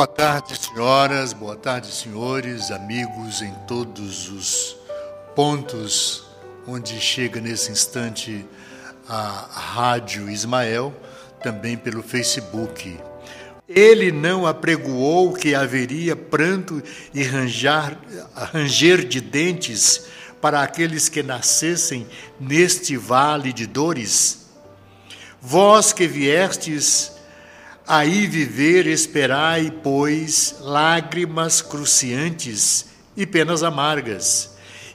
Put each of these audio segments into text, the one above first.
Boa tarde, senhoras, boa tarde, senhores, amigos em todos os pontos onde chega nesse instante a Rádio Ismael, também pelo Facebook. Ele não apregoou que haveria pranto e ranjar, ranger de dentes para aqueles que nascessem neste vale de dores? Vós que viestes aí viver, esperai, pois, lágrimas cruciantes e penas amargas,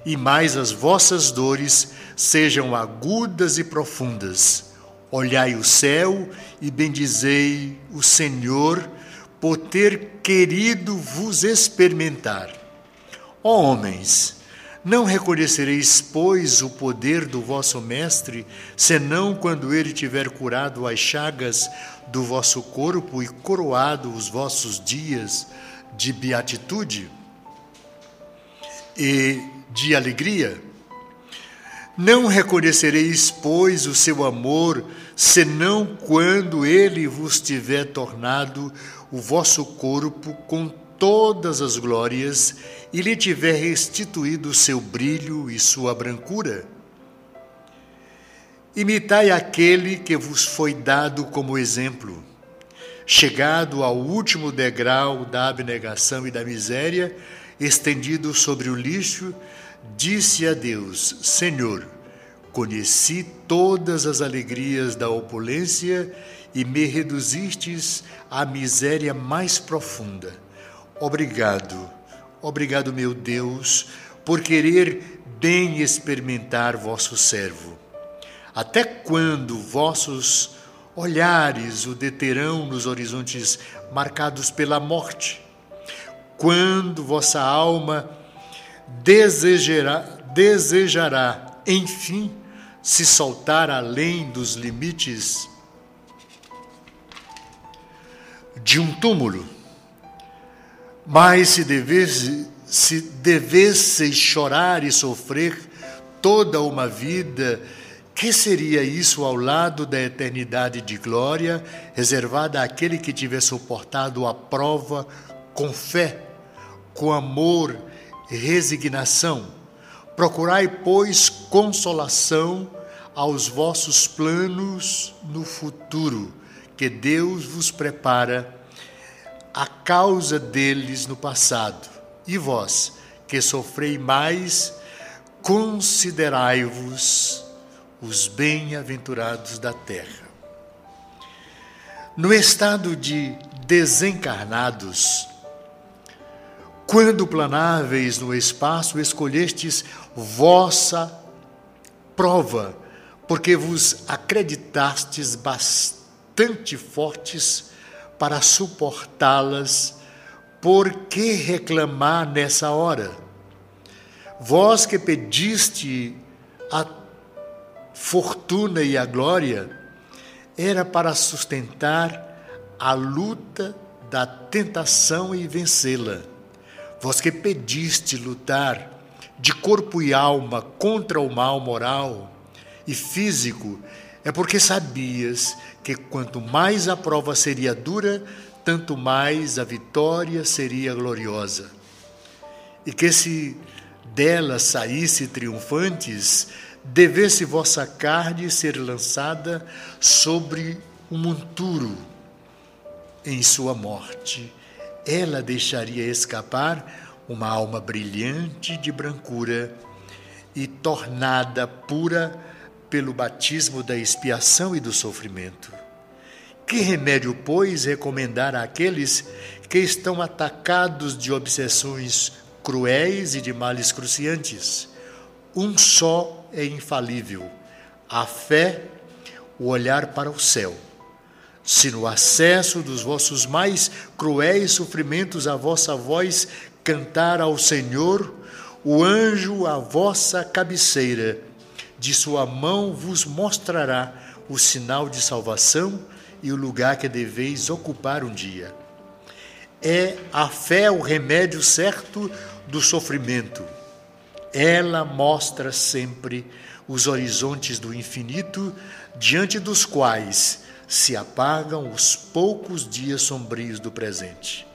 e mais as vossas dores sejam agudas e profundas. Olhai o céu e bendizei o Senhor por ter querido vos experimentar. Ó homens, não reconhecereis, pois, o poder do vosso Mestre, senão quando ele tiver curado as chagas do vosso corpo e coroado os vossos dias de beatitude e de alegria? Não reconhecereis, pois, o seu amor, senão quando ele vos tiver tornado o vosso corpo com todas as glórias e lhe tiver restituído seu brilho e sua brancura. Imitai aquele que vos foi dado como exemplo. Chegado ao último degrau da abnegação e da miséria, estendido sobre o lixo, disse a Deus: Senhor, conheci todas as alegrias da opulência e me reduzistes à miséria mais profunda Obrigado, obrigado, meu Deus, por querer bem experimentar vosso servo. Até quando vossos olhares o deterão nos horizontes marcados pela morte? Quando vossa alma desejará, desejará, enfim, se soltar além dos limites de um túmulo? Mas se devesse, se chorar e sofrer toda uma vida, que seria isso ao lado da eternidade de glória reservada àquele que tiver suportado a prova com fé, com amor e resignação? Procurai, pois, consolação aos vossos planos no futuro, que Deus vos prepara a causa deles no passado. E vós, que sofrei mais, considerai-vos os bem-aventurados da terra. No estado de desencarnados, quando planáveis no espaço, escolhestes vossa prova, porque vos acreditastes bastante fortes para suportá-las, por que reclamar nessa hora? Vós que pediste a fortuna e a glória, era para sustentar a luta da tentação e vencê-la. Vós que pediste lutar de corpo e alma contra o mal moral e físico é porque sabias que quanto mais a prova seria dura, tanto mais a vitória seria gloriosa. E que se dela saísse triunfantes, devesse vossa carne ser lançada sobre um monturo em sua morte. Ela deixaria escapar uma alma brilhante de brancura e tornada pura pelo batismo da expiação e do sofrimento. Que remédio, pois, recomendar àqueles que estão atacados de obsessões cruéis e de males cruciantes? Um só é infalível: a fé, o olhar para o céu. Se no acesso dos vossos mais cruéis sofrimentos a vossa voz cantar ao Senhor, o anjo à vossa cabeceira de sua mão vos mostrará o sinal de salvação e o lugar que deveis ocupar um dia. É a fé o remédio certo do sofrimento. Ela mostra sempre os horizontes do infinito, diante dos quais se apagam os poucos dias sombrios do presente.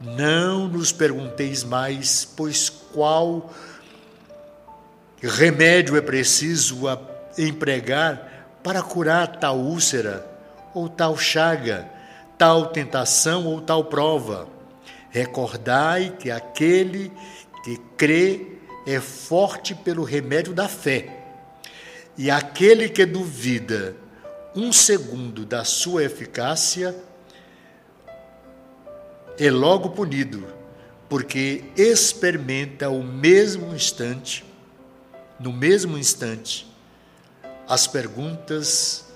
Não nos pergunteis mais, pois qual remédio é preciso empregar para curar tal úlcera, ou tal chaga, tal tentação ou tal prova. Recordai que aquele que crê é forte pelo remédio da fé, e aquele que duvida um segundo da sua eficácia é logo punido, porque experimenta o mesmo instante, no mesmo instante, as perguntas,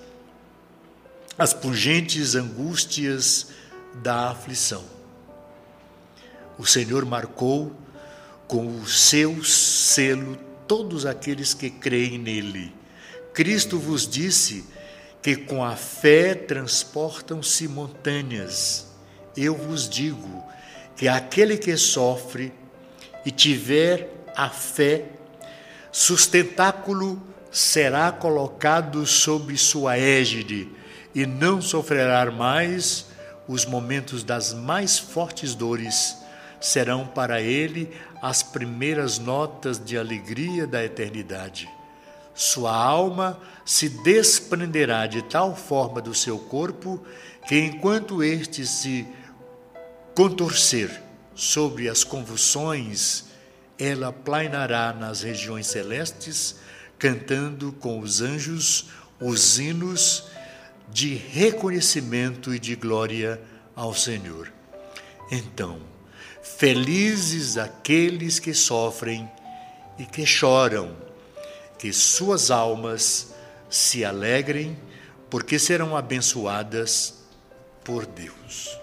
as pungentes angústias da aflição. O Senhor marcou com o seu selo todos aqueles que creem nele. Cristo vos disse que com a fé transportam-se montanhas. Eu vos digo que aquele que sofre e tiver a fé, sustentáculo será colocado sob sua égide e não sofrerá mais os momentos das mais fortes dores. Serão para ele as primeiras notas de alegria da eternidade. Sua alma se desprenderá de tal forma do seu corpo que, enquanto este se contorcer sobre as convulsões, ela plainará nas regiões celestes cantando com os anjos os hinos de reconhecimento e de glória ao Senhor. Então, felizes aqueles que sofrem e que choram, que suas almas se alegrem, porque serão abençoadas por Deus.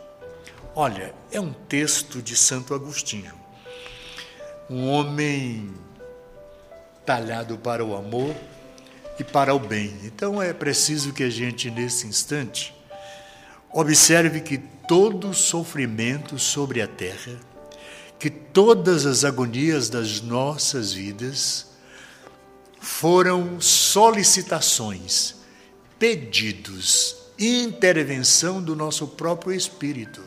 Olha, é um texto de Santo Agostinho, um homem talhado para o amor e para o bem. Então é preciso que a gente, nesse instante, observe que todo sofrimento sobre a terra, que todas as agonias das nossas vidas foram solicitações, pedidos, intervenção do nosso próprio espírito.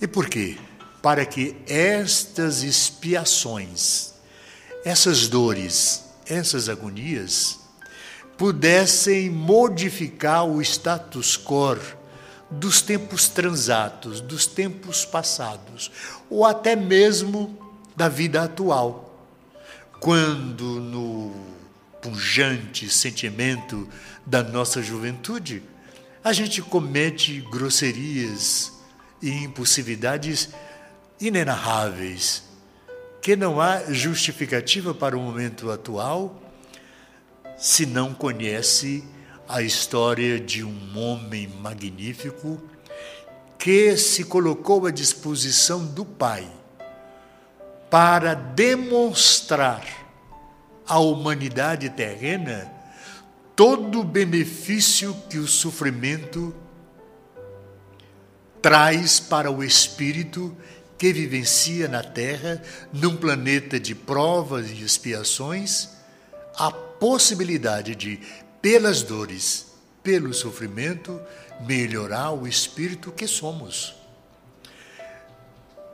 E por quê? Para que estas expiações essas dores, essas agonias, pudessem modificar o status quo dos tempos transatos, dos tempos passados, ou até mesmo da vida atual, quando no pungente sentimento da nossa juventude, a gente comete grosserias e impulsividades inenarráveis, que não há justificativa para o momento atual se não conhece a história de um homem magnífico que se colocou à disposição do Pai para demonstrar à humanidade terrena todo o benefício que o sofrimento traz para o espírito que vivencia na Terra, num planeta de provas e expiações, a possibilidade de, pelas dores, pelo sofrimento, melhorar o espírito que somos.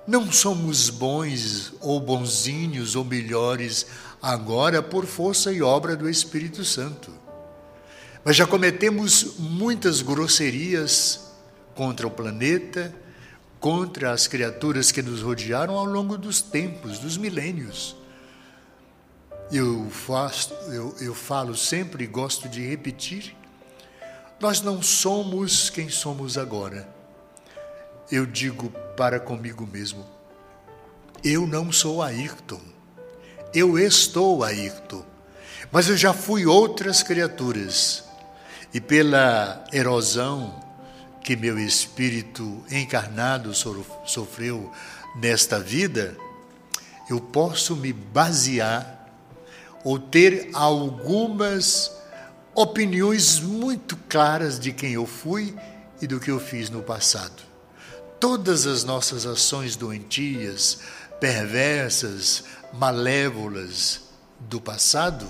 Não somos bons ou bonzinhos ou melhores agora por força e obra do Espírito Santo. Mas já cometemos muitas grosserias contra o planeta, contra as criaturas que nos rodearam ao longo dos tempos, dos milênios. Eu, faço, eu, eu falo sempre e gosto de repetir: nós não somos quem somos agora. Eu digo para comigo mesmo: eu não sou Ayrton, eu estou Ayrton, mas eu já fui outras criaturas, e pela erosão, que meu espírito encarnado sofreu nesta vida, eu posso me basear ou ter algumas opiniões muito claras de quem eu fui e do que eu fiz no passado. Todas as nossas ações doentias, perversas, malévolas do passado,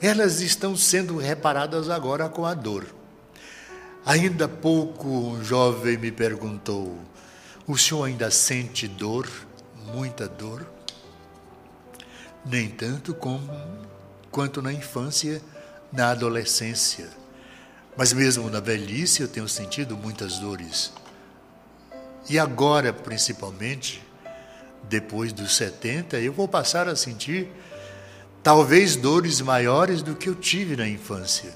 elas estão sendo reparadas agora com a dor. Ainda pouco um jovem me perguntou: O senhor ainda sente dor, muita dor? Nem tanto como, quanto na infância, na adolescência. Mas mesmo na velhice eu tenho sentido muitas dores. E agora, principalmente, depois dos 70, eu vou passar a sentir talvez dores maiores do que eu tive na infância.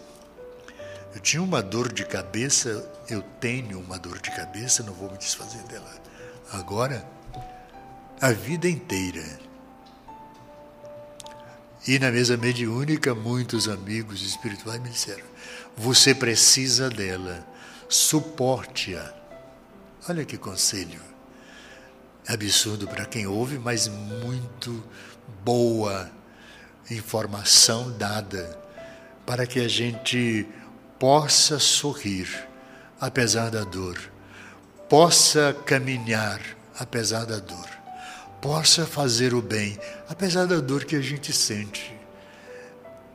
Eu tinha uma dor de cabeça, eu tenho uma dor de cabeça, não vou me desfazer dela. Agora, a vida inteira. E na mesa mediúnica, muitos amigos espirituais me disseram: você precisa dela, suporte-a. Olha que conselho. Absurdo para quem ouve, mas muito boa informação dada para que a gente possa sorrir apesar da dor, possa caminhar apesar da dor, possa fazer o bem apesar da dor que a gente sente.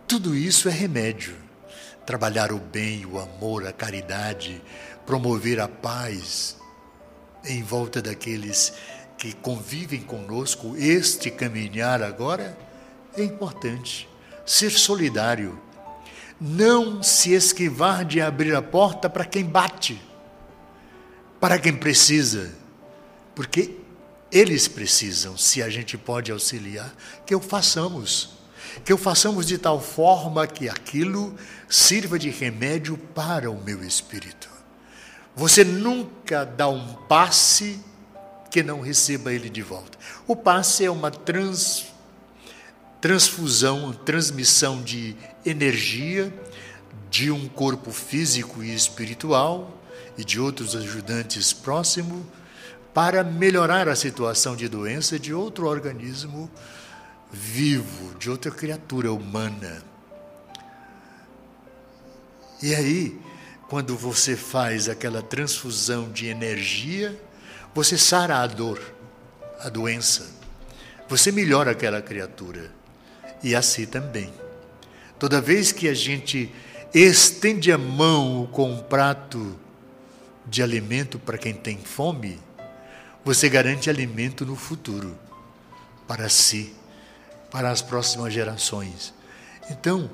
Tudo isso é remédio. Trabalhar o bem, o amor, a caridade, promover a paz em volta daqueles que convivem conosco, este caminhar agora é importante. Ser solidário. Não se esquivar de abrir a porta para quem bate, para quem precisa. Porque eles precisam, se a gente pode auxiliar, que o façamos. Que o façamos de tal forma que aquilo sirva de remédio para o meu espírito. Você nunca dá um passe que não receba ele de volta. O passe é uma trans transfusão, transmissão de energia de um corpo físico e espiritual e de outros ajudantes próximos para melhorar a situação de doença de outro organismo vivo, de outra criatura humana. E aí, quando você faz aquela transfusão de energia, você sara a dor, a doença. Você melhora aquela criatura e assim também. Toda vez que a gente estende a mão com um prato de alimento para quem tem fome, você garante alimento no futuro, para si, para as próximas gerações. Então,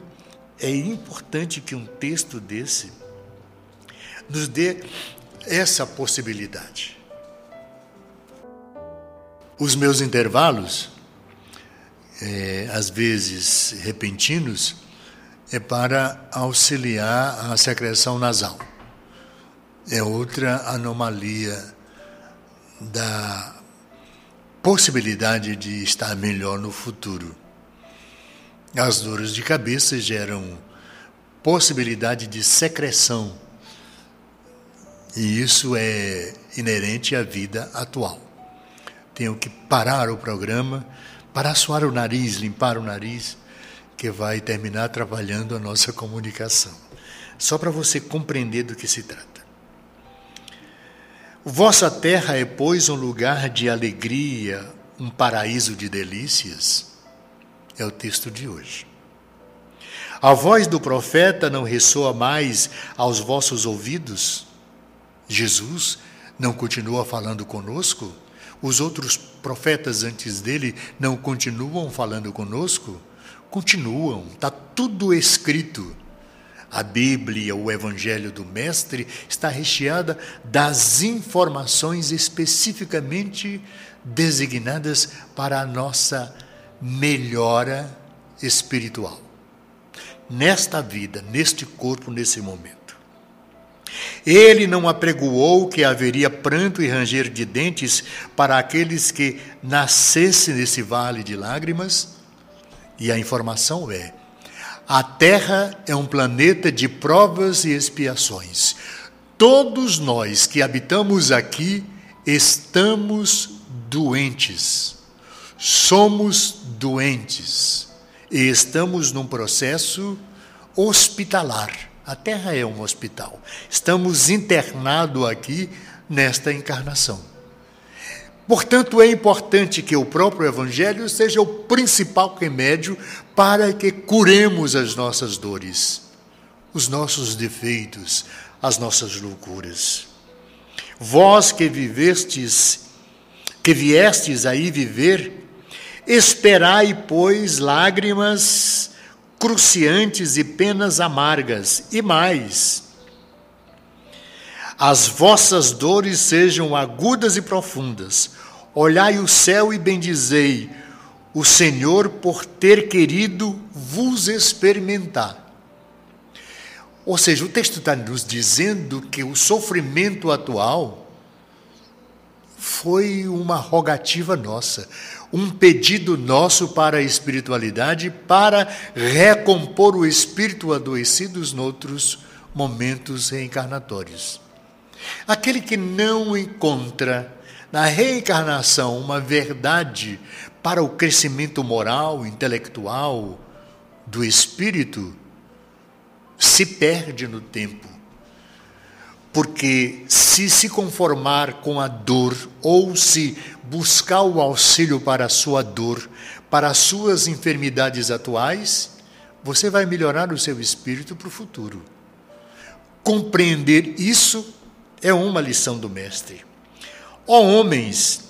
é importante que um texto desse nos dê essa possibilidade. Os meus intervalos é, às vezes repentinos, é para auxiliar a secreção nasal. É outra anomalia da possibilidade de estar melhor no futuro. As dores de cabeça geram possibilidade de secreção, e isso é inerente à vida atual. Tenho que parar o programa para suar o nariz, limpar o nariz, que vai terminar trabalhando a nossa comunicação. Só para você compreender do que se trata. Vossa terra é, pois, um lugar de alegria, um paraíso de delícias. É o texto de hoje. A voz do profeta não ressoa mais aos vossos ouvidos? Jesus não continua falando conosco? Os outros profetas antes dele não continuam falando conosco? Continuam, está tudo escrito. A Bíblia, o Evangelho do Mestre, está recheada das informações especificamente designadas para a nossa melhora espiritual. Nesta vida, neste corpo, nesse momento. Ele não apregoou que haveria pranto e ranger de dentes para aqueles que nascessem nesse vale de lágrimas? E a informação é: a Terra é um planeta de provas e expiações. Todos nós que habitamos aqui estamos doentes. Somos doentes e estamos num processo hospitalar a Terra é um hospital. Estamos internados aqui nesta encarnação. Portanto, é importante que o próprio Evangelho seja o principal remédio para que curemos as nossas dores, os nossos defeitos, as nossas loucuras. vós que vivestes, que viestes aí viver, esperai, pois, lágrimas cruciantes e penas amargas, e mais, as vossas dores sejam agudas e profundas. Olhai o céu e bendizei o Senhor por ter querido vos experimentar. Ou seja, o texto está nos dizendo que o sofrimento atual foi uma rogativa nossa, um pedido nosso para a espiritualidade para recompor o espírito adoecido nos outros momentos reencarnatórios. Aquele que não encontra na reencarnação uma verdade para o crescimento moral, intelectual do espírito, se perde no tempo. Porque se se conformar com a dor ou se buscar o auxílio para a sua dor, para as suas enfermidades atuais, você vai melhorar o seu espírito para o futuro. Compreender isso é uma lição do Mestre. Ó homens,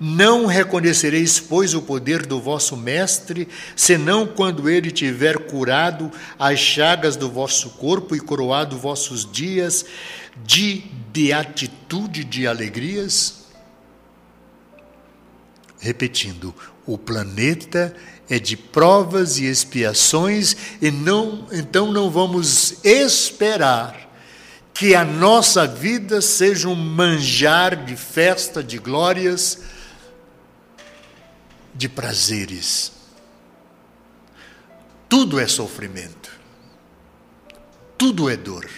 não reconhecereis, pois, o poder do vosso Mestre, senão quando ele tiver curado as chagas do vosso corpo e coroado vossos dias de beatitude de alegrias? Repetindo, o planeta é de provas e expiações, e não, então não vamos esperar que a nossa vida seja um manjar de festa, de glórias, de prazeres. Tudo é sofrimento. Tudo é dor.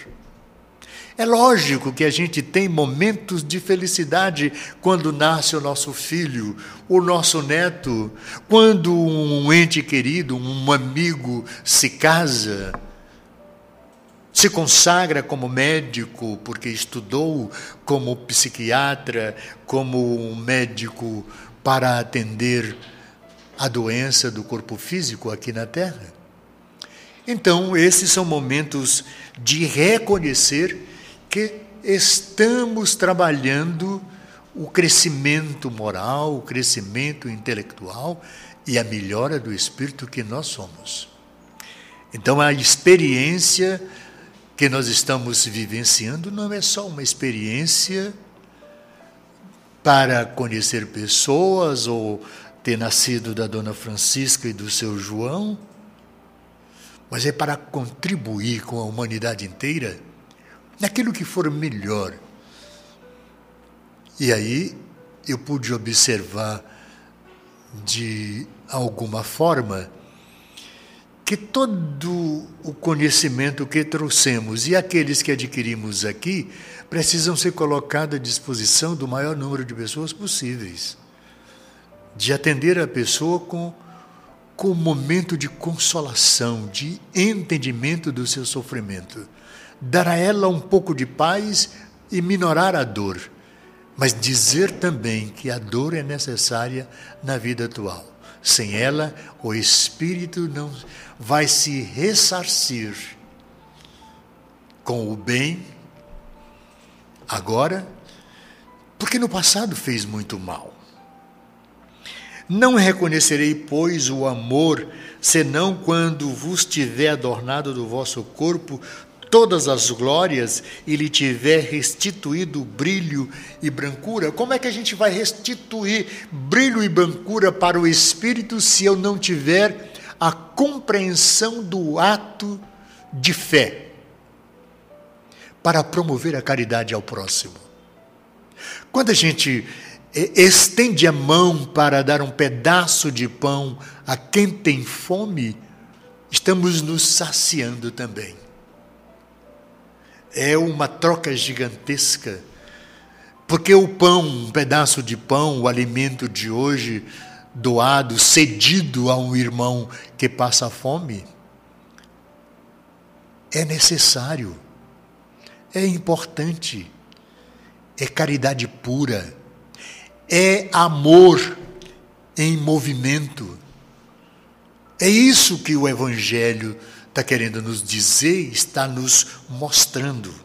É lógico que a gente tem momentos de felicidade quando nasce o nosso filho, o nosso neto, quando um ente querido, um amigo se casa, se consagra como médico porque estudou como psiquiatra, como um médico para atender a doença do corpo físico aqui na Terra. Então, esses são momentos de reconhecer que estamos trabalhando o crescimento moral, o crescimento intelectual e a melhora do espírito que nós somos. Então, a experiência que nós estamos vivenciando não é só uma experiência para conhecer pessoas ou ter nascido da dona Francisca e do seu João, mas é para contribuir com a humanidade inteira naquilo que for melhor. E aí eu pude observar de alguma forma que todo o conhecimento que trouxemos e aqueles que adquirimos aqui precisam ser colocados à disposição do maior número de pessoas possíveis de atender a pessoa com, com um momento de consolação, de entendimento do seu sofrimento. Dar a ela um pouco de paz e minorar a dor, mas dizer também que a dor é necessária na vida atual. Sem ela, o espírito não vai se ressarcir com o bem agora, porque no passado fez muito mal. Não reconhecerei, pois, o amor, senão quando vos tiver adornado do vosso corpo todas as glórias e lhe tiver restituído brilho e brancura. Como é que a gente vai restituir brilho e brancura para o espírito se eu não tiver a compreensão do ato de fé para promover a caridade ao próximo? Quando a gente estende a mão para dar um pedaço de pão a quem tem fome, estamos nos saciando também. É uma troca gigantesca, porque o pão, um pedaço de pão, o alimento de hoje, doado, cedido a um irmão que passa fome, é necessário, é importante, é caridade pura é amor em movimento. É isso que o Evangelho está querendo nos dizer, está nos mostrando.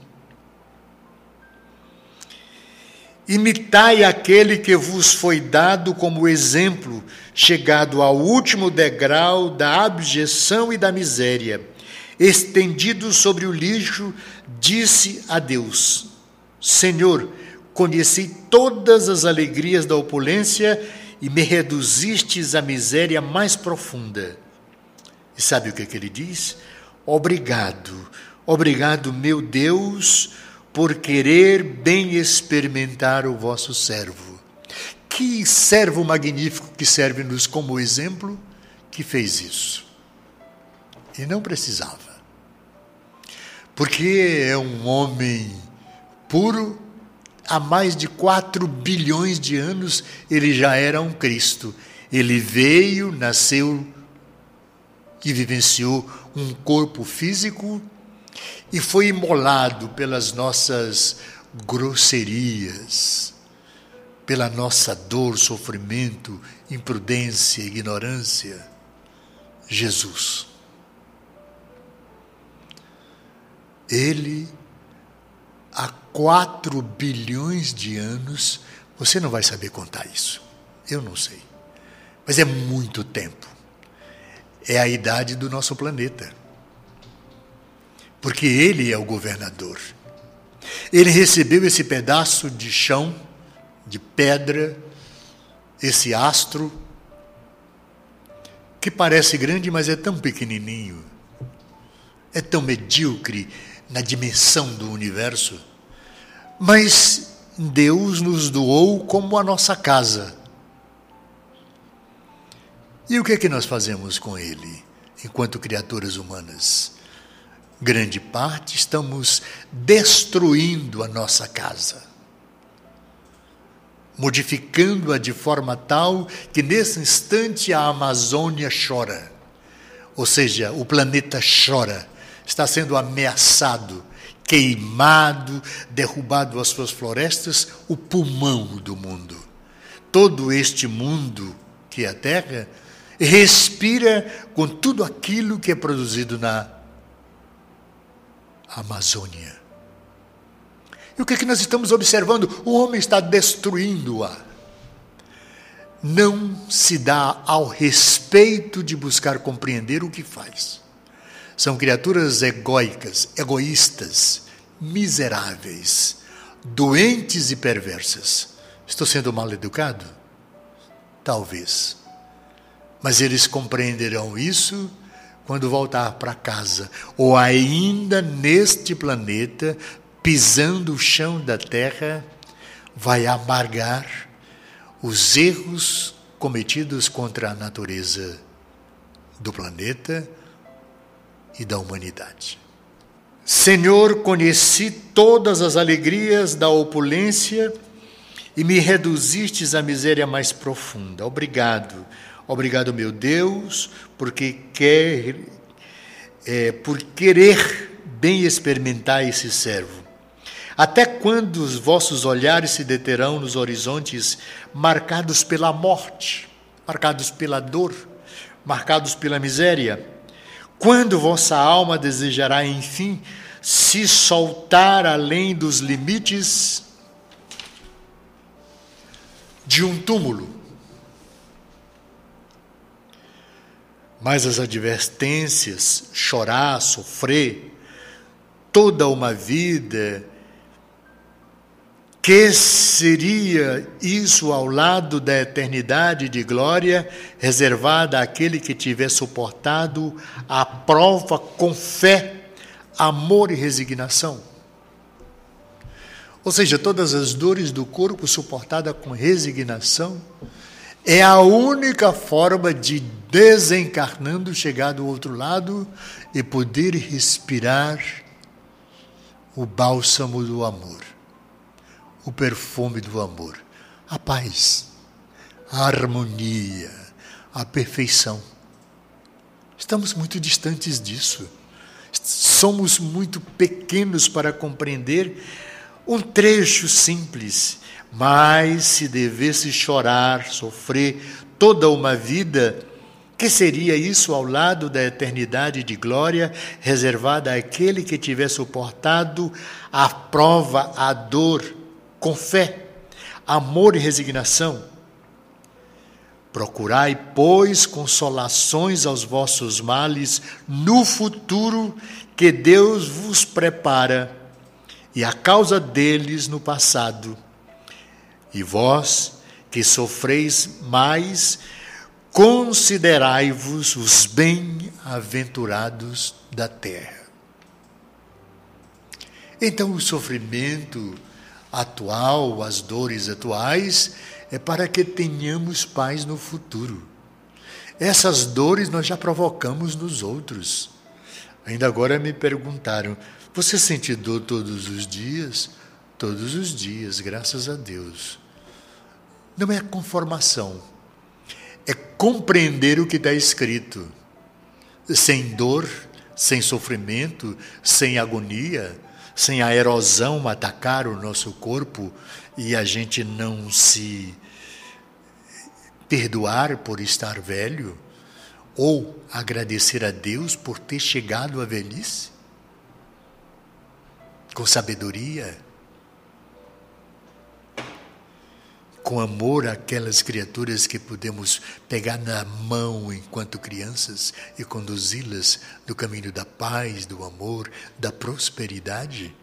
Imitai aquele que vos foi dado como exemplo, chegado ao último degrau da abjeção e da miséria. Estendido sobre o lixo, disse a Deus: Senhor, conheci todas as alegrias da opulência e me reduzistes à miséria mais profunda. E sabe o que, é que ele diz? Obrigado, obrigado, meu Deus por querer bem experimentar o vosso servo. Que servo magnífico que serve-nos como exemplo que fez isso. E não precisava. Porque é um homem puro, há mais de 4 bilhões de anos ele já era um Cristo. Ele veio, nasceu e vivenciou um corpo físico e foi imolado pelas nossas grosserias, pela nossa dor, sofrimento, imprudência, ignorância. Jesus. Ele, há quatro bilhões de anos, você não vai saber contar isso. Eu não sei. Mas é muito tempo. É a idade do nosso planeta porque ele é o governador. Ele recebeu esse pedaço de chão, de pedra, esse astro, que parece grande, mas é tão pequenininho, é tão medíocre na dimensão do universo. Mas Deus nos doou como a nossa casa. E o que é que nós fazemos com ele, enquanto criaturas humanas? grande parte, estamos destruindo a nossa casa, modificando-a de forma tal que nesse instante a Amazônia chora, ou seja, o planeta chora, está sendo ameaçado, queimado, derrubado as suas florestas, o pulmão do mundo. Todo este mundo que é a Terra respira com tudo aquilo que é produzido na Amazônia. E o que, é que nós estamos observando? O homem está destruindo-a. Não se dá ao respeito de buscar compreender o que faz. São criaturas egóicas, egoístas, miseráveis, doentes e perversas. Estou sendo mal educado? Talvez. Mas eles compreenderão isso quando voltar para casa, ou ainda neste planeta, pisando o chão da terra, vai amargar os erros cometidos contra a natureza do planeta e da humanidade. Senhor, conheci todas as alegrias da opulência e me reduzistes à miséria mais profunda. Obrigado Obrigado, meu Deus, porque quer, é, por querer bem experimentar esse servo. Até quando os vossos olhares se deterão nos horizontes marcados pela morte, marcados pela dor, marcados pela miséria? Quando vossa alma desejará, enfim, se soltar além dos limites de um túmulo? Mas as advertências, chorar, sofrer, toda uma vida, que seria isso ao lado da eternidade de glória reservada àquele que tiver suportado a prova com fé, amor e resignação? Ou seja, todas as dores do corpo suportada com resignação é a única forma de desencarnando chegar do outro lado e poder respirar o bálsamo do amor, o perfume do amor, a paz, a harmonia, a perfeição. Estamos muito distantes disso. Somos muito pequenos para compreender um trecho simples mas se devesse chorar, sofrer toda uma vida, que seria isso ao lado da eternidade de glória reservada àquele que tiver suportado a prova, a dor, com fé, amor e resignação. Procurai, pois, consolações aos vossos males no futuro que Deus vos prepara, e a causa deles no passado. E vós, que sofreis mais, considerai-vos os bem-aventurados da terra. Então, o sofrimento atual, as dores atuais, é para que tenhamos paz no futuro. Essas dores nós já provocamos nos outros. Ainda agora me perguntaram: você sente dor todos os dias? Todos os dias, graças a Deus. Não é conformação, é compreender o que está escrito. Sem dor, sem sofrimento, sem agonia, sem a erosão atacar o nosso corpo e a gente não se perdoar por estar velho ou agradecer a Deus por ter chegado à velhice com sabedoria, com amor àquelas criaturas que podemos pegar na mão enquanto crianças e conduzi-las no caminho da paz, do amor, da prosperidade.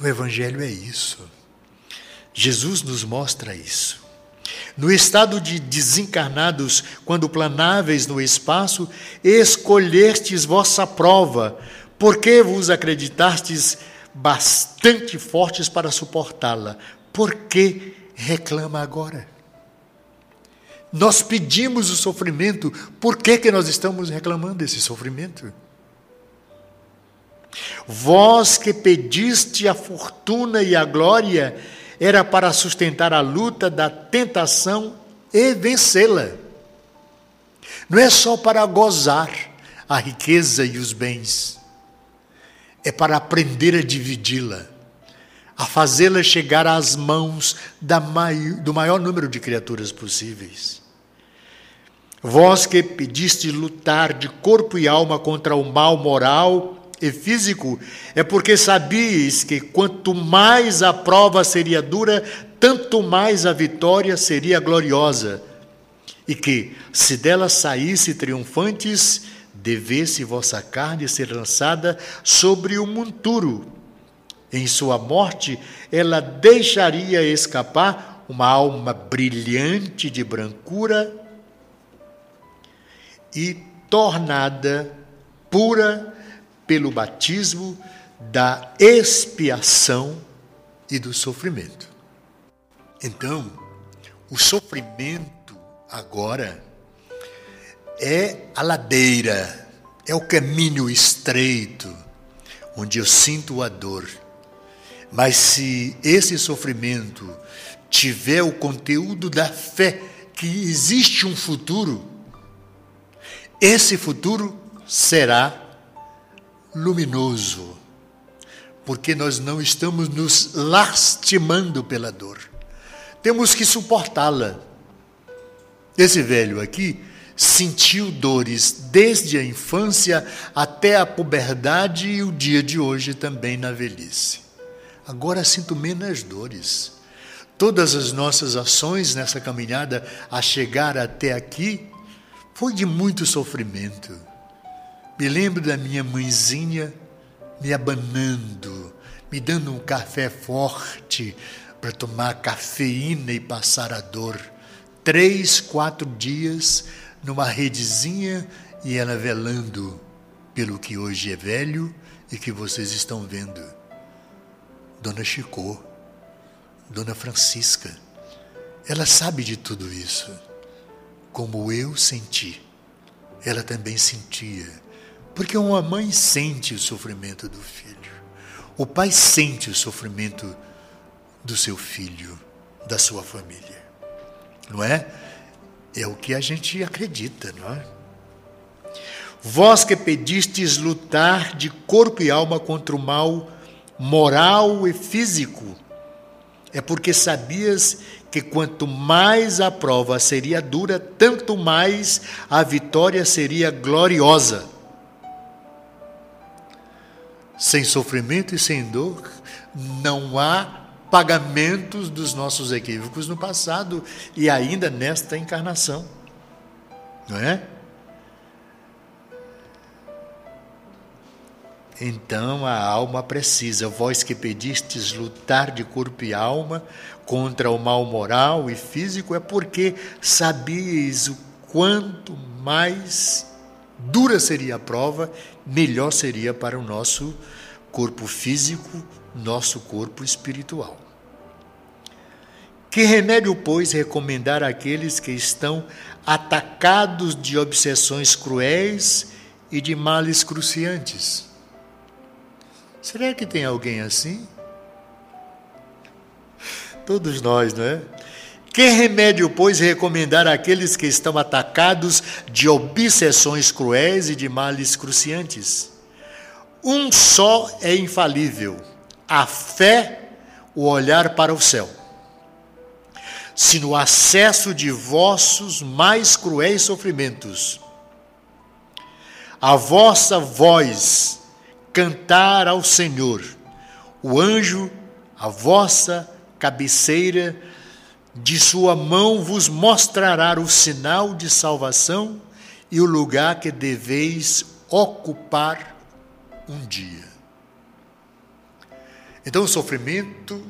O Evangelho é isso. Jesus nos mostra isso. No estado de desencarnados, quando planáveis no espaço, escolhestes vossa prova, porque vos acreditastes bastante fortes para suportá-la. Por que reclama agora? Nós pedimos o sofrimento, por que, que nós estamos reclamando desse sofrimento? Vós que pediste a fortuna e a glória, era para sustentar a luta da tentação e vencê-la. Não é só para gozar a riqueza e os bens, é para aprender a dividi-la, a fazê-la chegar às mãos do maior número de criaturas possíveis. Vós que pediste lutar de corpo e alma contra o mal moral e físico, é porque sabias que quanto mais a prova seria dura, tanto mais a vitória seria gloriosa, e que, se dela saísse triunfantes, devesse vossa carne ser lançada sobre o monturo. Em sua morte, ela deixaria escapar uma alma brilhante de brancura e tornada pura pelo batismo da expiação e do sofrimento. Então, o sofrimento agora é a ladeira, é o caminho estreito, onde eu sinto a dor. Mas se esse sofrimento tiver o conteúdo da fé que existe um futuro, esse futuro será luminoso, porque nós não estamos nos lastimando pela dor. Temos que suportá-la. Esse velho aqui sentiu dores desde a infância até a puberdade e o dia de hoje também na velhice. Agora sinto menos dores. Todas as nossas ações nessa caminhada a chegar até aqui foi de muito sofrimento me lembro da minha mãezinha me abanando, me dando um café forte para tomar cafeína e passar a dor. Três, quatro dias numa redezinha e ela velando pelo que hoje é velho e que vocês estão vendo. Dona Chicô, Dona Francisca, ela sabe de tudo isso. Como eu senti, ela também sentia porque uma mãe sente o sofrimento do filho. O pai sente o sofrimento do seu filho, da sua família. Não é? É o que a gente acredita, não é? Vós que pedistes lutar de corpo e alma contra o mal moral e físico, é porque sabias que quanto mais a prova seria dura, tanto mais a vitória seria gloriosa. Sem sofrimento e sem dor, não há pagamentos dos nossos equívocos no passado e ainda nesta encarnação. Não é? Então a alma precisa, vós que pedistes lutar de corpo e alma contra o mal moral e físico, é porque sabias o quanto mais dura seria a prova, melhor seria para o nosso corpo físico, nosso corpo espiritual. Que remédio, pois, recomendar àqueles que estão atacados de obsessões cruéis e de males cruciantes? Será que tem alguém assim? Todos nós, não é? Que remédio, pois, recomendar àqueles que estão atacados de obsessões cruéis e de males cruciantes? Um só é infalível: a fé, o olhar para o céu se no acesso de vossos mais cruéis sofrimentos, a vossa voz cantar ao Senhor, o anjo, a vossa cabeceira, de sua mão vos mostrará o sinal de salvação e o lugar que deveis ocupar um dia. Então, o sofrimento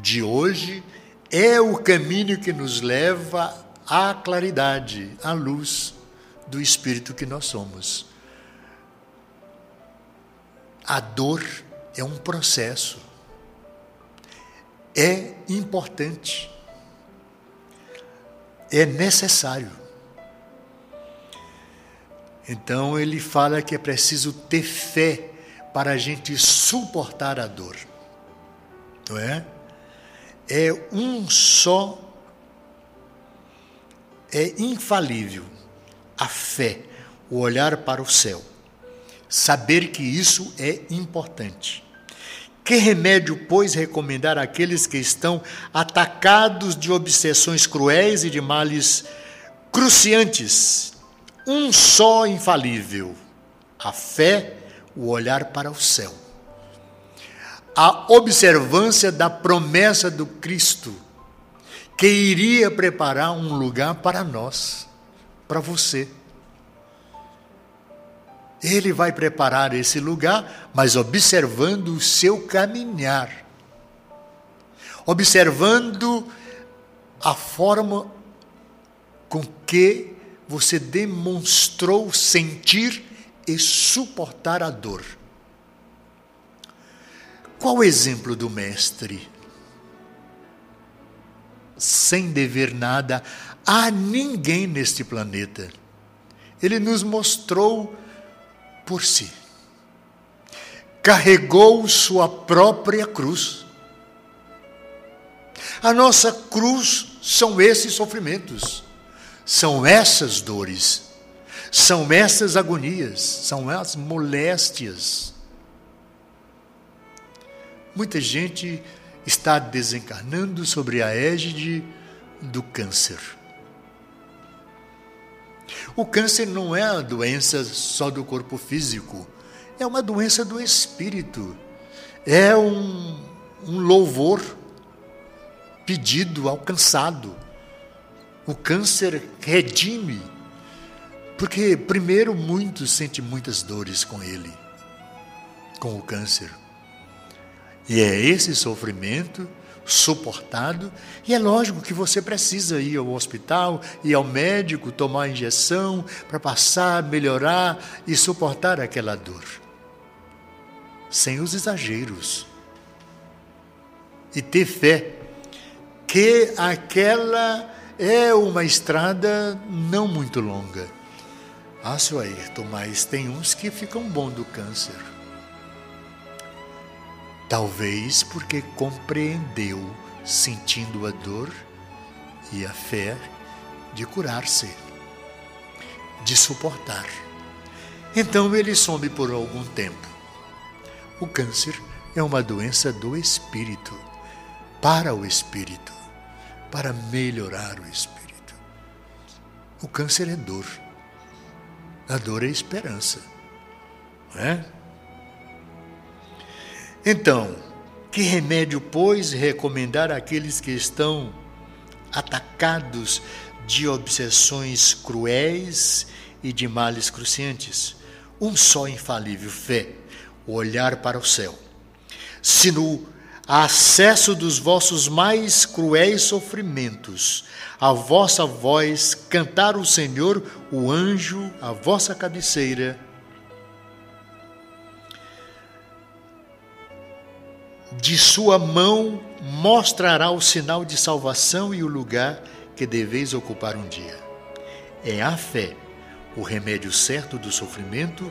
de hoje é o caminho que nos leva à claridade, à luz do Espírito que nós somos. A dor é um processo, é importante, é necessário. Então ele fala que é preciso ter fé para a gente suportar a dor, não é? é um só, é infalível a fé, o olhar para o céu. Saber que isso é importante. Que remédio, pois, recomendar àqueles que estão atacados de obsessões cruéis e de males cruciantes? Um só infalível: a fé, o olhar para o céu a observância da promessa do Cristo, que iria preparar um lugar para nós, para você. Ele vai preparar esse lugar, mas observando o seu caminhar, observando a forma com que você demonstrou sentir e suportar a dor. Qual o exemplo do Mestre? Sem dever nada a ninguém neste planeta. Ele nos mostrou por si. Carregou sua própria cruz. A nossa cruz são esses sofrimentos, são essas dores, são essas agonias, são as moléstias Muita gente está desencarnando sobre a égide do câncer. O câncer não é a doença só do corpo físico, é uma doença do espírito. É um, um louvor pedido, alcançado. O câncer redime, porque, primeiro, muitos sentem muitas dores com ele, com o câncer. E é esse sofrimento suportado, e é lógico que você precisa ir ao hospital, ir ao médico, tomar injeção para passar, melhorar e suportar aquela dor. Sem os exageros. E ter fé que aquela é uma estrada não muito longa. Ah, seu Ayrton, mas tem uns que ficam bom do câncer. Talvez porque compreendeu, sentindo a dor e a fé de curar-se, de suportar. Então ele some por algum tempo. O câncer é uma doença do espírito, para o espírito, para melhorar o espírito. O câncer é dor. A dor é esperança. Não é? Então, Que remédio, pois, recomendar àqueles que estão atacados de obsessões cruéis e de males cruciantes? Um só infalível fé, o olhar para o céu. Se no acesso dos vossos mais cruéis sofrimentos, a vossa voz cantar o Senhor, o anjo, a vossa cabeceira, de sua mão mostrará o sinal de salvação e o lugar que deveis ocupar um dia. É a fé, o remédio certo do sofrimento.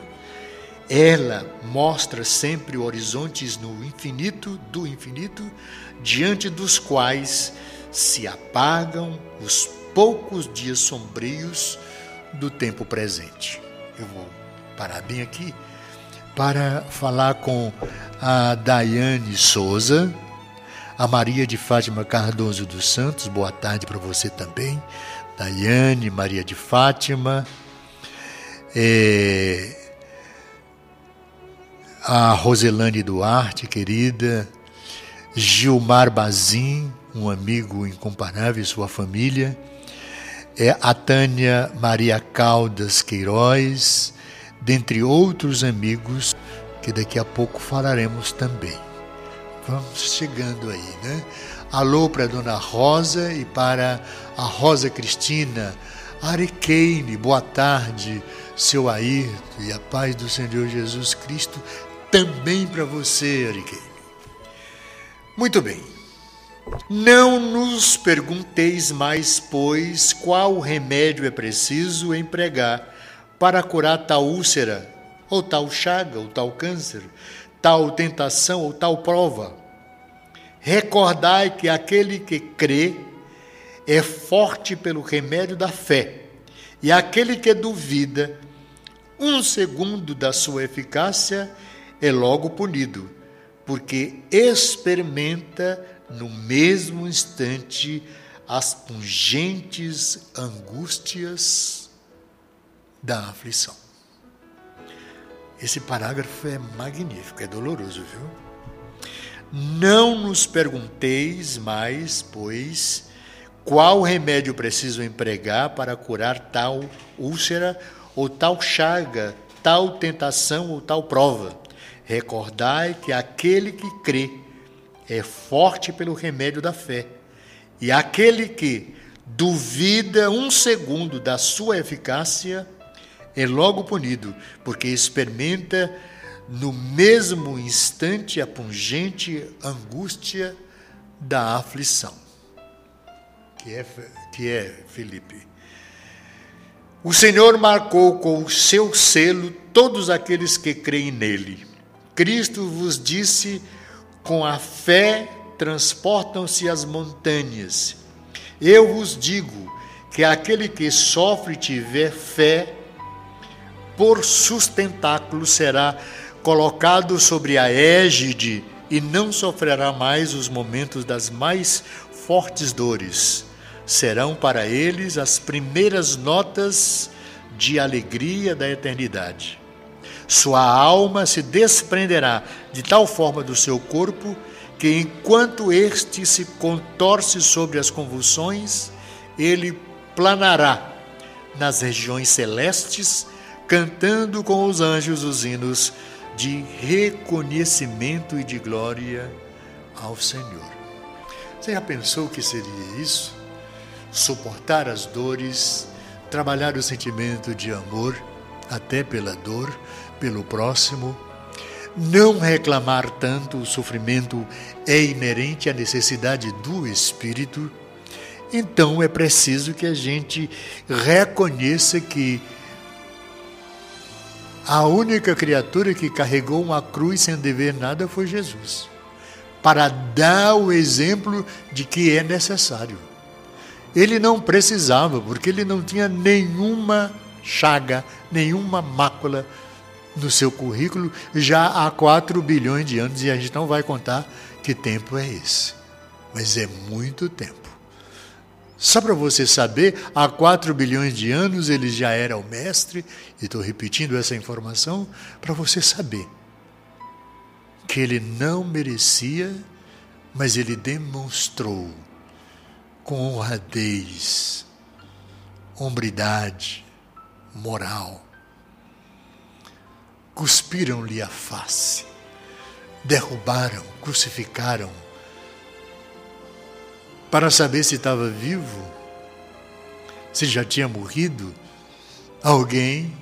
Ela mostra sempre horizontes no infinito do infinito, diante dos quais se apagam os poucos dias sombrios do tempo presente. Eu vou parar bem aqui para falar com a Daiane Souza, a Maria de Fátima Cardoso dos Santos, boa tarde para você também. Daiane, Maria de Fátima, é, a Roselane Duarte, querida, Gilmar Bazin, um amigo incomparável, sua família, é a Tânia Maria Caldas Queiroz, dentre outros amigos que daqui a pouco falaremos também. Vamos chegando aí, né? Alô para Dona Rosa e para a Rosa Cristina, Arequeine, boa tarde, seu Ayrton e a paz do Senhor Jesus Cristo também para você, Arequeine. Muito bem. Não nos pergunteis mais, pois, qual remédio é preciso empregar para curar tal úlcera, ou tal chaga, ou tal câncer, tal tentação ou tal prova. Recordai que aquele que crê é forte pelo remédio da fé, e aquele que duvida, um segundo da sua eficácia, é logo punido, porque experimenta no mesmo instante as pungentes angústias da aflição. Esse parágrafo é magnífico, é doloroso, viu? Não nos pergunteis mais, pois, qual remédio preciso empregar para curar tal úlcera ou tal chaga, tal tentação ou tal prova. Recordai que aquele que crê é forte pelo remédio da fé, e aquele que duvida um segundo da sua eficácia é logo punido, porque experimenta no mesmo instante a pungente angústia da aflição. Que é, que é Felipe. O Senhor marcou com o seu selo todos aqueles que creem nele. Cristo vos disse: com a fé transportam-se as montanhas. Eu vos digo que aquele que sofre tiver fé, por sustentáculo será colocado sobre a égide e não sofrerá mais os momentos das mais fortes dores. Serão para eles as primeiras notas de alegria da eternidade. Sua alma se desprenderá de tal forma do seu corpo que, enquanto este se contorce sobre as convulsões, ele planará nas regiões celestes cantando com os anjos os hinos de reconhecimento e de glória ao Senhor. Você já pensou que seria isso? Suportar as dores, trabalhar o sentimento de amor, até pela dor, pelo próximo, não reclamar tanto, o sofrimento é inerente à necessidade do espírito. Então é preciso que a gente reconheça que a única criatura que carregou uma cruz sem dever nada foi Jesus, para dar o exemplo de que é necessário. Ele não precisava, porque ele não tinha nenhuma chaga, nenhuma mácula no seu currículo já há 4 bilhões de anos e a gente não vai contar que tempo é esse. Mas é muito tempo. Só para você saber, há 4 bilhões de anos ele já era o mestre, e estou repetindo essa informação para você saber que ele não merecia, mas ele demonstrou com honradez, hombridade, moral. Cuspiram-lhe a face, derrubaram, crucificaram, para saber se estava vivo, se já tinha morrido. Alguém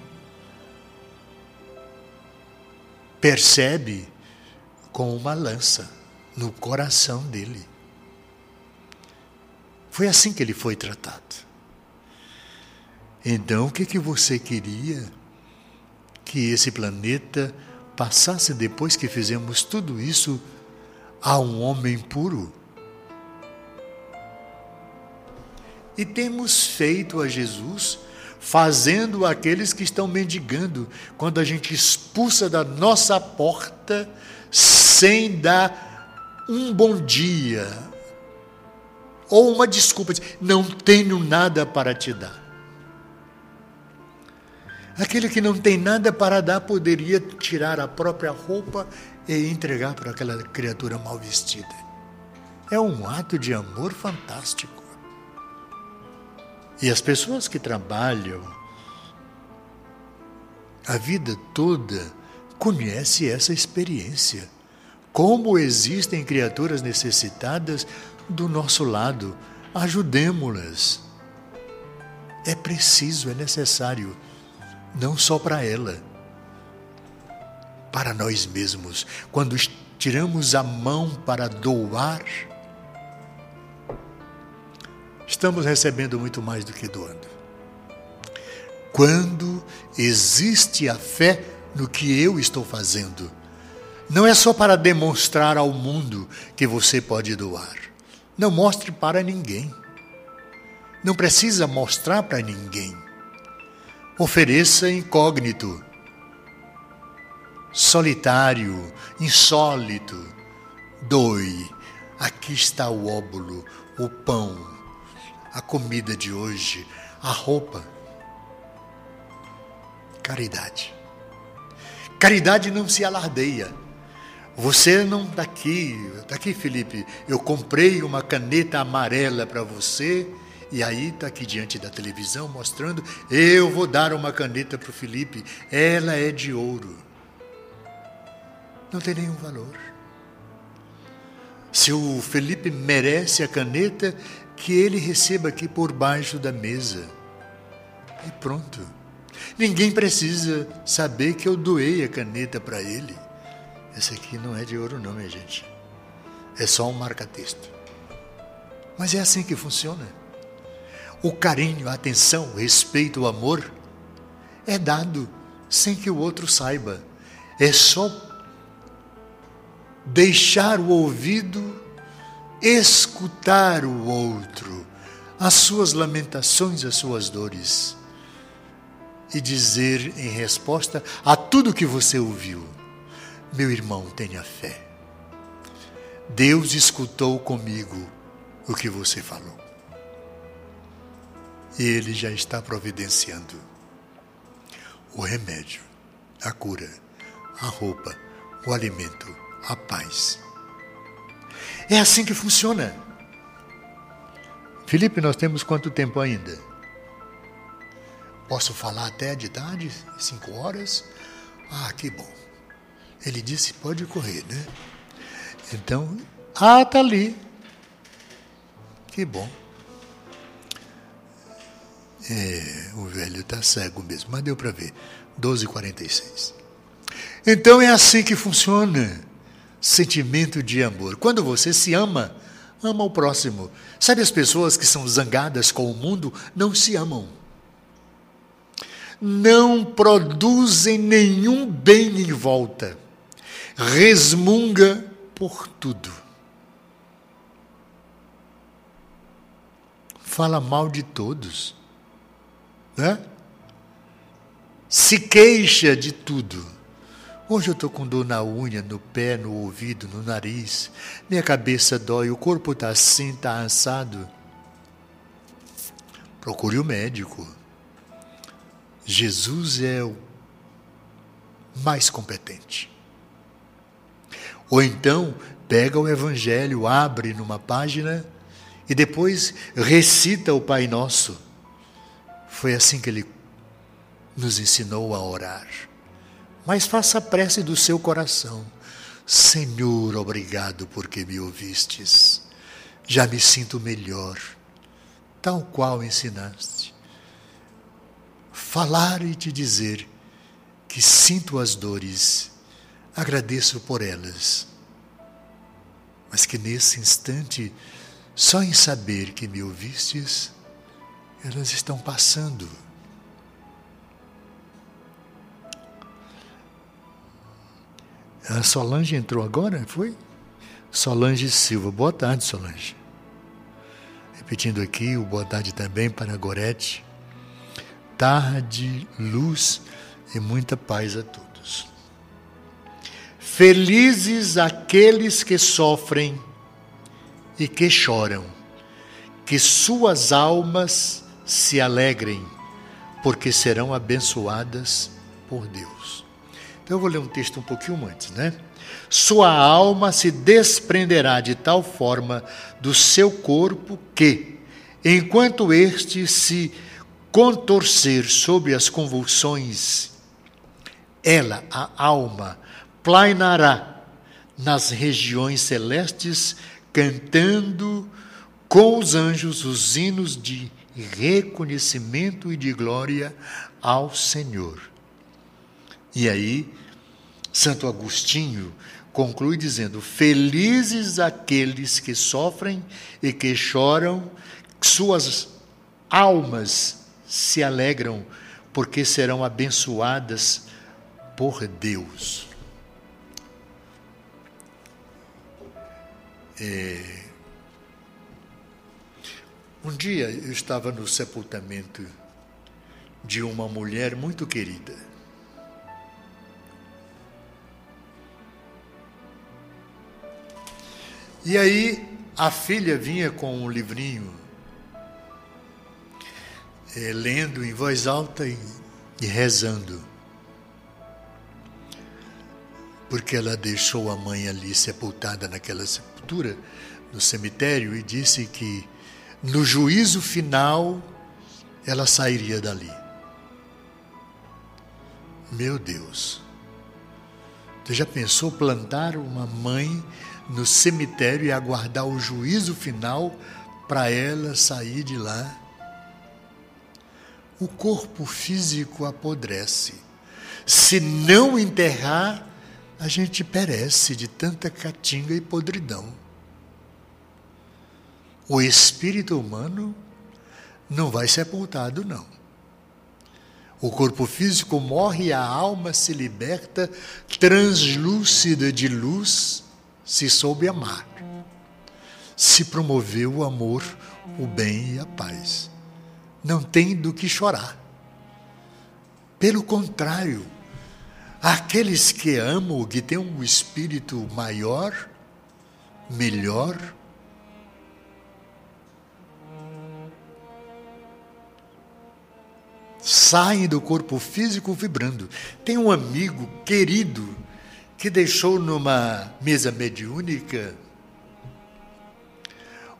percebe com uma lança no coração dele. Foi assim que ele foi tratado. Então, o que, que você queria que esse planeta passasse depois que fizemos tudo isso a um homem puro? E temos feito a Jesus fazendo aqueles que estão mendigando, quando a gente expulsa da nossa porta sem dar um bom dia ou uma desculpa, não tenho nada para te dar. Aquele que não tem nada para dar poderia tirar a própria roupa e entregar para aquela criatura mal vestida. É um ato de amor fantástico. E as pessoas que trabalham a vida toda conhecem essa experiência. Como existem criaturas necessitadas do nosso lado, ajudemos-las. É preciso, é necessário, não só para ela, para nós mesmos. Quando tiramos a mão para doar, estamos recebendo muito mais do que doando. Quando existe a fé no que eu estou fazendo, não é só para demonstrar ao mundo que você pode doar. Não mostre para ninguém. Não precisa mostrar para ninguém. Ofereça incógnito, solitário, insólito. Doe. Aqui está o óbolo, o pão, a comida de hoje, a roupa. Caridade. Caridade não se alardeia. Você não está aqui, está aqui, Felipe. Eu comprei uma caneta amarela para você e aí está aqui diante da televisão mostrando. Eu vou dar uma caneta para o Felipe. Ela é de ouro. Não tem nenhum valor. Se o Felipe merece a caneta, que ele receba aqui por baixo da mesa. E pronto. Ninguém precisa saber que eu doei a caneta para ele. Essa aqui não é de ouro, não, minha gente. É só um marca-texto. Mas é assim que funciona. O carinho, a atenção, o respeito, o amor é dado sem que o outro saiba. É só deixar o ouvido escutar o outro, as suas lamentações, as suas dores, e dizer em resposta a tudo que você ouviu: Meu irmão, tenha fé. Deus escutou comigo o que você falou. E Ele já está providenciando o remédio, a cura, a roupa, o alimento, a paz é assim que funciona. Felipe, nós temos quanto tempo ainda? Posso falar até de tarde? Cinco horas? Ah, que bom. Ele disse: pode correr, né? Então, ah, tá ali. Que bom. É, o velho está cego mesmo, mas deu para ver. 12h46. Então é assim que funciona sentimento de amor. Quando você se ama, ama o próximo. Sabe as pessoas que são zangadas com o mundo não se amam. Não produzem nenhum bem em volta. Resmunga por tudo. Fala mal de todos. Né? Se queixa de tudo Hoje eu estou com dor na unha, no pé, no ouvido, no nariz. Minha cabeça dói, o corpo está assim, está assado. Procure o médico. Jesus é o mais competente. Ou então, pega o Evangelho, abre numa página e depois recita o Pai Nosso. Foi assim que ele nos ensinou a orar. Mas faça a prece do seu coração. Senhor, obrigado porque me ouvistes. Já me sinto melhor, tal qual ensinaste. Falar e te dizer que sinto as dores, agradeço por elas, mas que nesse instante, só em saber que me ouvistes, elas estão passando. A Solange entrou agora, foi? Solange Silva. Boa tarde, Solange. Repetindo aqui, o boa tarde também para Gorete. Tarde, luz e muita paz a todos. Felizes aqueles que sofrem e que choram, que suas almas se alegrem, porque serão abençoadas por Deus. Então eu vou ler um texto um pouquinho antes, né? Sua alma se desprenderá de tal forma do seu corpo que, enquanto este se contorcer sob as convulsões, ela, a alma, plainará nas regiões celestes, cantando com os anjos os hinos de reconhecimento e de glória ao Senhor. E aí, Santo Agostinho conclui dizendo: Felizes aqueles que sofrem e que choram, suas almas se alegram, porque serão abençoadas por Deus. É... Um dia eu estava no sepultamento de uma mulher muito querida. E aí a filha vinha com um livrinho, é, lendo em voz alta e, e rezando. Porque ela deixou a mãe ali sepultada naquela sepultura, no cemitério, e disse que no juízo final ela sairia dali. Meu Deus. Você já pensou plantar uma mãe no cemitério e aguardar o juízo final para ela sair de lá. O corpo físico apodrece. Se não enterrar, a gente perece de tanta catinga e podridão. O espírito humano não vai sepultado, não. O corpo físico morre e a alma se liberta, translúcida de luz se soube amar, se promoveu o amor, o bem e a paz. Não tem do que chorar. Pelo contrário, aqueles que amam, que têm um espírito maior, melhor, saem do corpo físico vibrando. Tem um amigo querido que deixou numa mesa mediúnica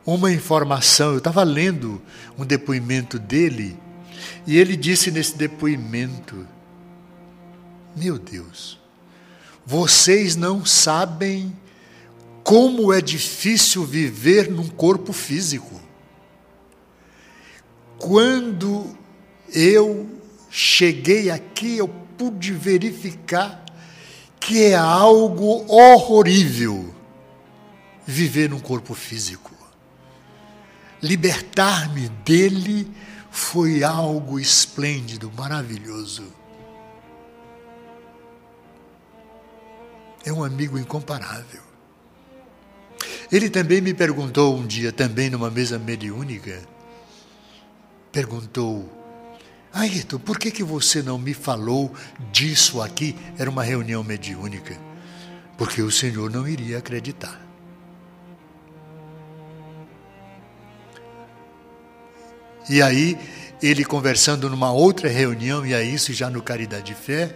uma informação. Eu estava lendo um depoimento dele e ele disse nesse depoimento: Meu Deus, vocês não sabem como é difícil viver num corpo físico. Quando eu cheguei aqui, eu pude verificar que é algo horrorível viver num corpo físico. Libertar-me dele foi algo esplêndido, maravilhoso. É um amigo incomparável. Ele também me perguntou um dia, também numa mesa mediúnica, perguntou Ayrton, por que, que você não me falou disso aqui? Era uma reunião mediúnica. Porque o Senhor não iria acreditar. E aí, ele conversando numa outra reunião, e a isso já no Caridade e Fé,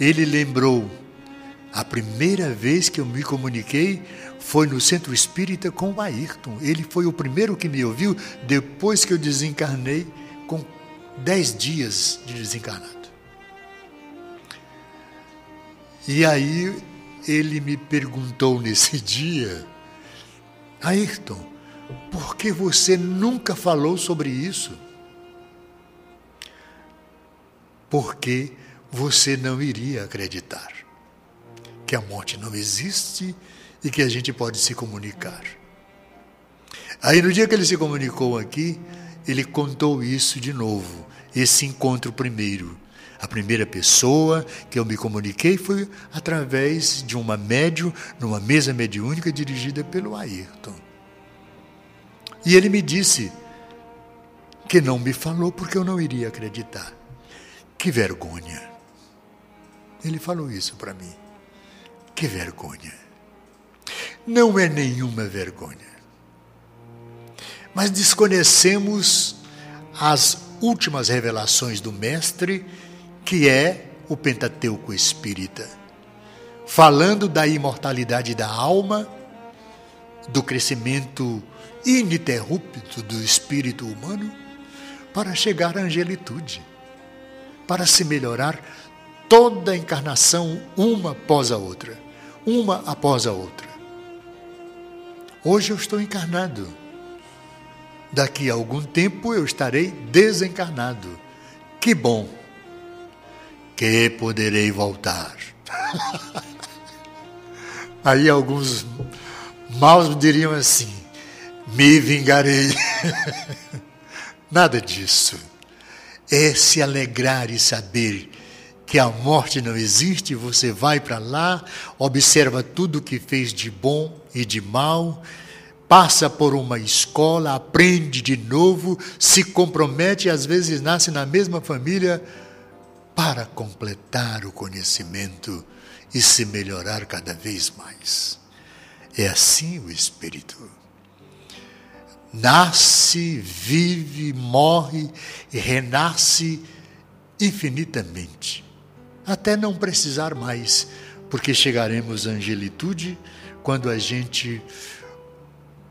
ele lembrou A primeira vez que eu me comuniquei foi no centro espírita com o Ayrton. Ele foi o primeiro que me ouviu depois que eu desencarnei, com dez dias de desencarnado. E aí ele me perguntou nesse dia, Ayrton, por que você nunca falou sobre isso? Porque você não iria acreditar que a morte não existe e que a gente pode se comunicar. Aí no dia que ele se comunicou aqui, ele contou isso de novo, esse encontro primeiro. A primeira pessoa que eu me comuniquei foi através de uma médium, numa mesa mediúnica dirigida pelo Ayrton. E ele me disse que não me falou porque eu não iria acreditar. Que vergonha. Ele falou isso para mim. Que vergonha. Não é nenhuma vergonha. Mas desconhecemos as últimas revelações do Mestre, que é o Pentateuco Espírita, falando da imortalidade da alma, do crescimento ininterrupto do espírito humano, para chegar à angelitude, para se melhorar toda a encarnação uma após a outra, uma após a outra. Hoje eu estou encarnado. Daqui a algum tempo eu estarei desencarnado. Que bom que poderei voltar. Aí alguns maus diriam assim: me vingarei. Nada disso. É se alegrar e saber que a morte não existe, você vai para lá, observa tudo o que fez de bom e de mal, passa por uma escola, aprende de novo, se compromete e às vezes nasce na mesma família para completar o conhecimento e se melhorar cada vez mais. É assim o Espírito. Nasce, vive, morre e renasce infinitamente, até não precisar mais, porque chegaremos à angelitude quando a gente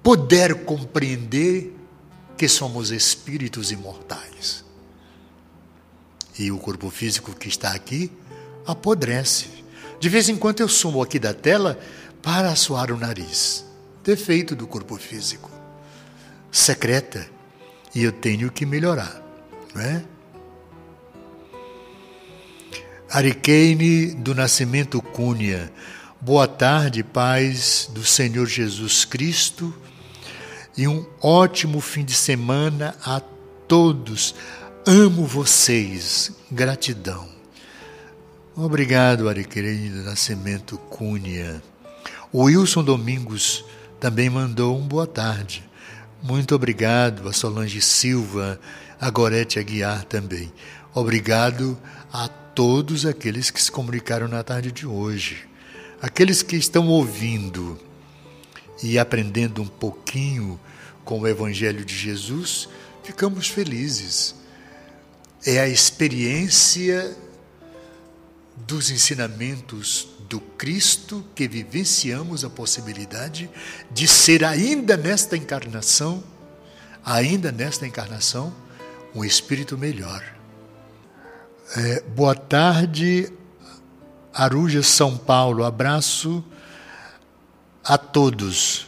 puder compreender que somos espíritos imortais e o corpo físico que está aqui apodrece. De vez em quando eu sumo aqui da tela para assoar o nariz. Defeito do corpo físico. Secreta. E eu tenho que melhorar, não é? Do Nascimento Cunha. Boa tarde, paz do Senhor Jesus Cristo e um ótimo fim de semana a todos. Amo vocês. Gratidão. Obrigado, Ariqueire do Nascimento Cunha. O Wilson Domingos também mandou um boa tarde. Muito obrigado a Solange Silva, a Gorete Aguiar também. Obrigado a todos aqueles que se comunicaram na tarde de hoje. Aqueles que estão ouvindo e aprendendo um pouquinho com o Evangelho de Jesus, ficamos felizes é a experiência dos ensinamentos do Cristo que vivenciamos a possibilidade de ser ainda nesta encarnação, ainda nesta encarnação, um espírito melhor. É, boa tarde, Aruja, São Paulo. Abraço a todos.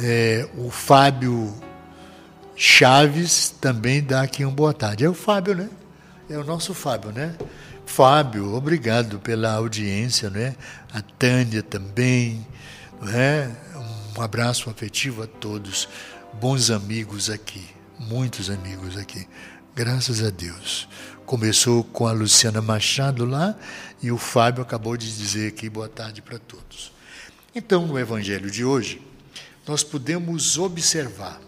É, o Fábio Chaves também dá aqui um boa tarde. É o Fábio, né? É o nosso Fábio, né? Fábio, obrigado pela audiência, né? A Tânia também, né? Um abraço afetivo a todos, bons amigos aqui, muitos amigos aqui. Graças a Deus. Começou com a Luciana Machado lá e o Fábio acabou de dizer aqui boa tarde para todos. Então, no evangelho de hoje, nós podemos observar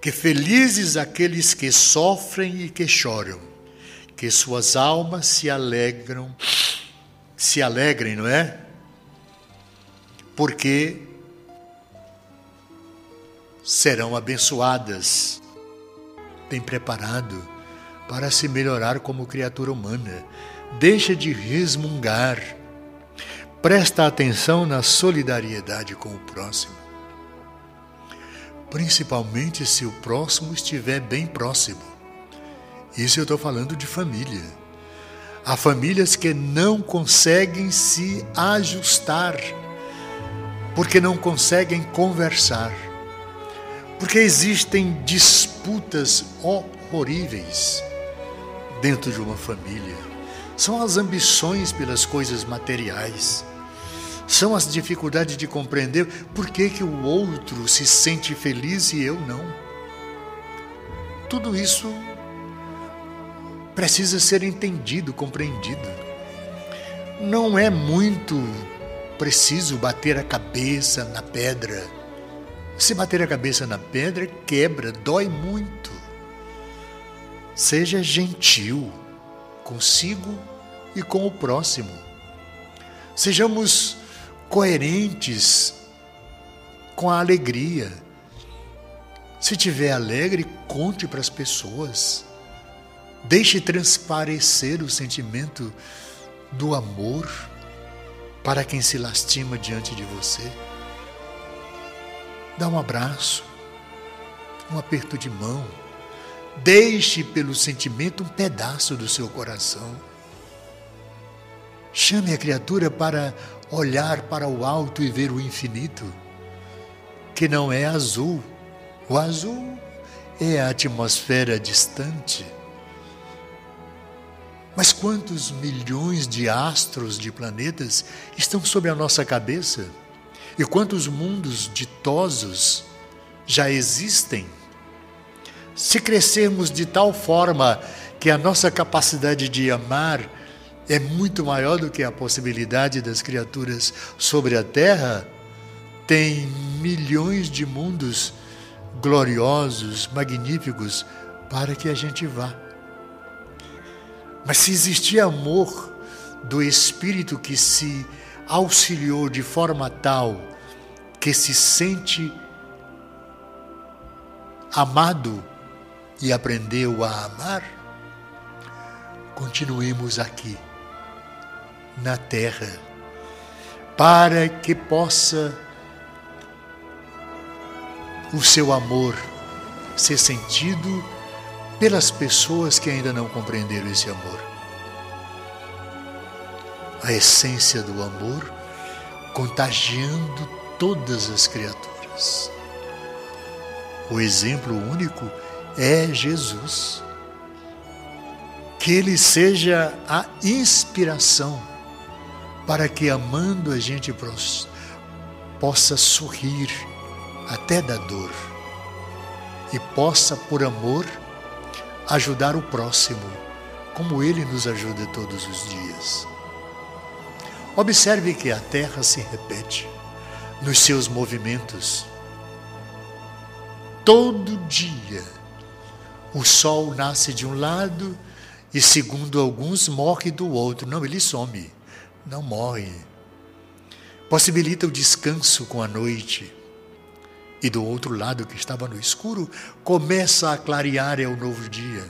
que felizes aqueles que sofrem e que choram, que suas almas se alegram, se alegrem, não é? Porque serão abençoadas. Tem preparado para se melhorar como criatura humana, deixa de resmungar, presta atenção na solidariedade com o próximo. Principalmente se o próximo estiver bem próximo. Isso eu estou falando de família. Há famílias que não conseguem se ajustar, porque não conseguem conversar, porque existem disputas horríveis dentro de uma família. São as ambições pelas coisas materiais, são as dificuldades de compreender por que, que o outro se sente feliz e eu não. Tudo isso precisa ser entendido, compreendido. Não é muito preciso bater a cabeça na pedra. Se bater a cabeça na pedra, quebra, dói muito. Seja gentil consigo e com o próximo. Sejamos coerentes com a alegria. Se tiver alegre, conte para as pessoas. Deixe transparecer o sentimento do amor para quem se lastima diante de você. Dá um abraço, um aperto de mão. Deixe pelo sentimento um pedaço do seu coração. Chame a criatura para olhar para o alto e ver o infinito, que não é azul. O azul é a atmosfera distante mas quantos milhões de astros, de planetas estão sobre a nossa cabeça? E quantos mundos ditosos já existem? Se crescermos de tal forma que a nossa capacidade de amar é muito maior do que a possibilidade das criaturas sobre a Terra, tem milhões de mundos gloriosos, magníficos, para que a gente vá. Mas se existia amor do Espírito que se auxiliou de forma tal que se sente amado e aprendeu a amar, continuemos aqui, na terra, para que possa o seu amor ser sentido pelas pessoas que ainda não compreenderam esse amor. A essência do amor contagiando todas as criaturas. O exemplo único é Jesus. Que ele seja a inspiração para que, amando a gente, possa sorrir até da dor e possa, por amor, ajudar o próximo, como ele nos ajuda todos os dias. Observe que a Terra se repete nos seus movimentos. Todo dia o Sol nasce de um lado e, segundo alguns, morre do outro. Não, ele some, não morre. Possibilita o descanso com a noite e do outro lado que estava no escuro começa a clarear é o novo dia.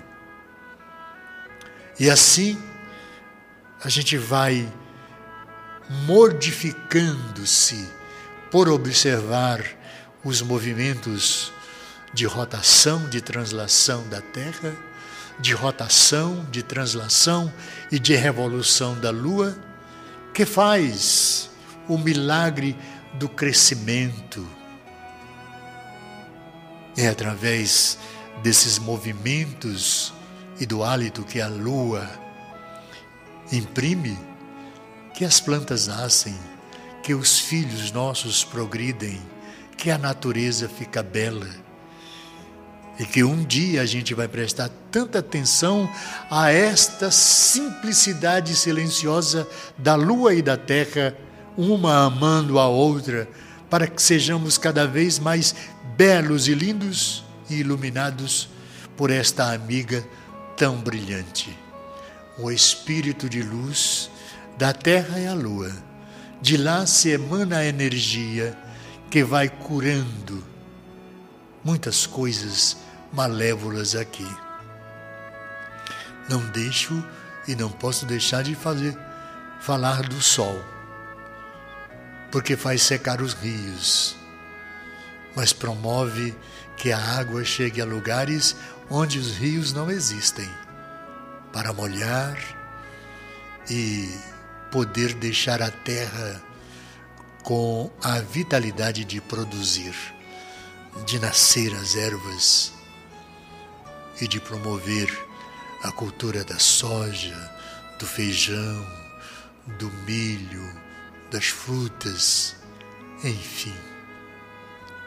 E assim a gente vai modificando-se por observar os movimentos de rotação, de translação da Terra, de rotação, de translação e de revolução da Lua, que faz o milagre do crescimento é através desses movimentos e do hálito que a lua imprime que as plantas nascem, que os filhos nossos progridem, que a natureza fica bela. E que um dia a gente vai prestar tanta atenção a esta simplicidade silenciosa da lua e da terra, uma amando a outra, para que sejamos cada vez mais belos e lindos e iluminados por esta amiga tão brilhante. O espírito de luz da terra e a lua. De lá se emana a energia que vai curando muitas coisas malévolas aqui. Não deixo E não posso deixar de fazer falar do sol, porque faz secar os rios, mas promove que a água chegue a lugares onde os rios não existem, para molhar e poder deixar a terra com a vitalidade de produzir, de nascer as ervas e de promover a cultura da soja, do feijão, do milho, das frutas, enfim,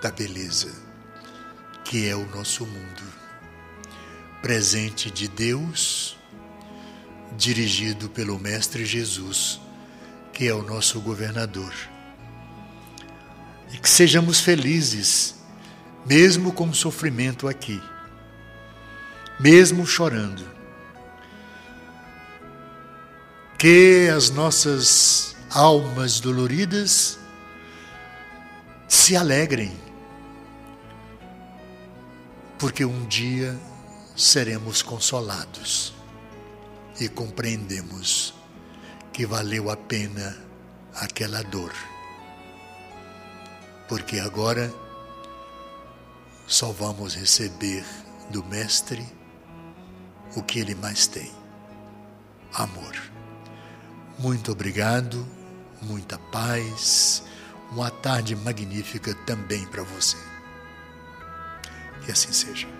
da beleza que é o nosso mundo. Presente de Deus, dirigido pelo Mestre Jesus, que é o nosso governador. E que sejamos felizes, mesmo com sofrimento aqui, mesmo chorando. Que as nossas almas doloridas se alegrem, porque um dia seremos consolados e compreendemos que valeu a pena aquela dor. Porque agora só vamos receber do Mestre o que ele mais tem: amor. Muito obrigado, muita paz, uma tarde magnífica também para você. Que assim seja.